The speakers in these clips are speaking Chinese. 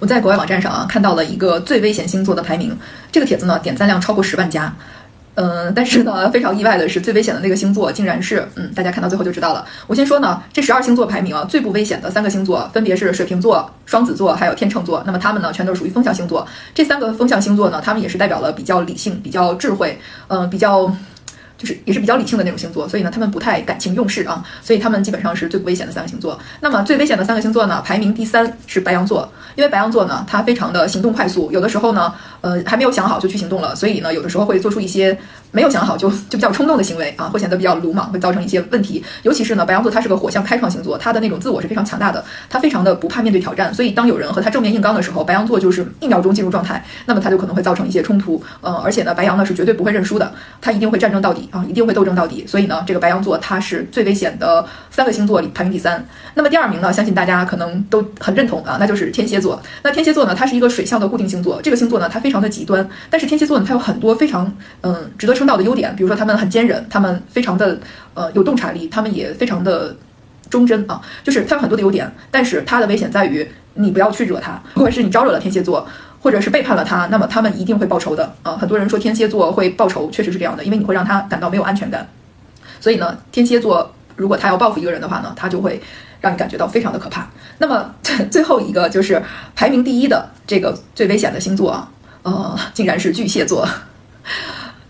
我在国外网站上啊看到了一个最危险星座的排名，这个帖子呢点赞量超过十万加，嗯，但是呢 非常意外的是，最危险的那个星座竟然是，嗯，大家看到最后就知道了。我先说呢，这十二星座排名啊，最不危险的三个星座分别是水瓶座、双子座还有天秤座。那么他们呢，全都是属于风象星座。这三个风象星座呢，他们也是代表了比较理性、比较智慧，嗯，比较。就是也是比较理性的那种星座，所以呢，他们不太感情用事啊，所以他们基本上是最不危险的三个星座。那么最危险的三个星座呢，排名第三是白羊座，因为白羊座呢，他非常的行动快速，有的时候呢，呃，还没有想好就去行动了，所以呢，有的时候会做出一些没有想好就就比较冲动的行为啊，会显得比较鲁莽，会造成一些问题。尤其是呢，白羊座它是个火象开创星座，它的那种自我是非常强大的，它非常的不怕面对挑战，所以当有人和他正面硬刚的时候，白羊座就是一秒钟进入状态，那么他就可能会造成一些冲突。呃，而且呢，白羊呢是绝对不会认输的，他一定会战争到底啊，一定会斗争到底。所以呢，这个白羊座它是最危险的三个星座里排名第三。那么第二名呢，相信大家可能都很认同啊，那就是天蝎座。那天蝎座呢，它是一个水象的固定星座。这个星座呢，它非常的极端，但是天蝎座呢，它有很多非常嗯值得称道的优点。比如说，他们很坚韧，他们非常的呃有洞察力，他们也非常的忠贞啊。就是他有很多的优点，但是他的危险在于你不要去惹他，或者是你招惹了天蝎座。或者是背叛了他，那么他们一定会报仇的啊！很多人说天蝎座会报仇，确实是这样的，因为你会让他感到没有安全感。所以呢，天蝎座如果他要报复一个人的话呢，他就会让你感觉到非常的可怕。那么 最后一个就是排名第一的这个最危险的星座啊，呃，竟然是巨蟹座。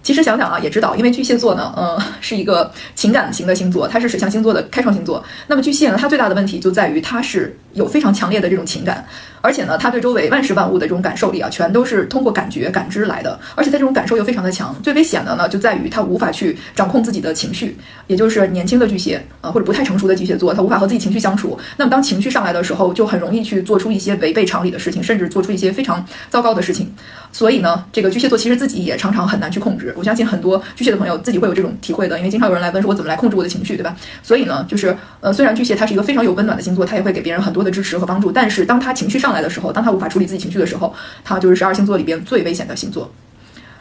其实想想啊，也知道，因为巨蟹座呢，呃，是一个情感型的星座，它是水象星座的开创星座。那么巨蟹呢，它最大的问题就在于它是有非常强烈的这种情感。而且呢，他对周围万事万物的这种感受力啊，全都是通过感觉、感知来的。而且他这种感受又非常的强。最危险的呢，就在于他无法去掌控自己的情绪，也就是年轻的巨蟹啊，或者不太成熟的巨蟹座，他无法和自己情绪相处。那么当情绪上来的时候，就很容易去做出一些违背常理的事情，甚至做出一些非常糟糕的事情。所以呢，这个巨蟹座其实自己也常常很难去控制。我相信很多巨蟹的朋友自己会有这种体会的，因为经常有人来问说，我怎么来控制我的情绪，对吧？所以呢，就是呃，虽然巨蟹它是一个非常有温暖的星座，它也会给别人很多多的支持和帮助，但是当他情绪上来的时候，当他无法处理自己情绪的时候，他就是十二星座里边最危险的星座。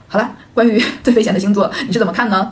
好了，关于 最危险的星座，你是怎么看呢？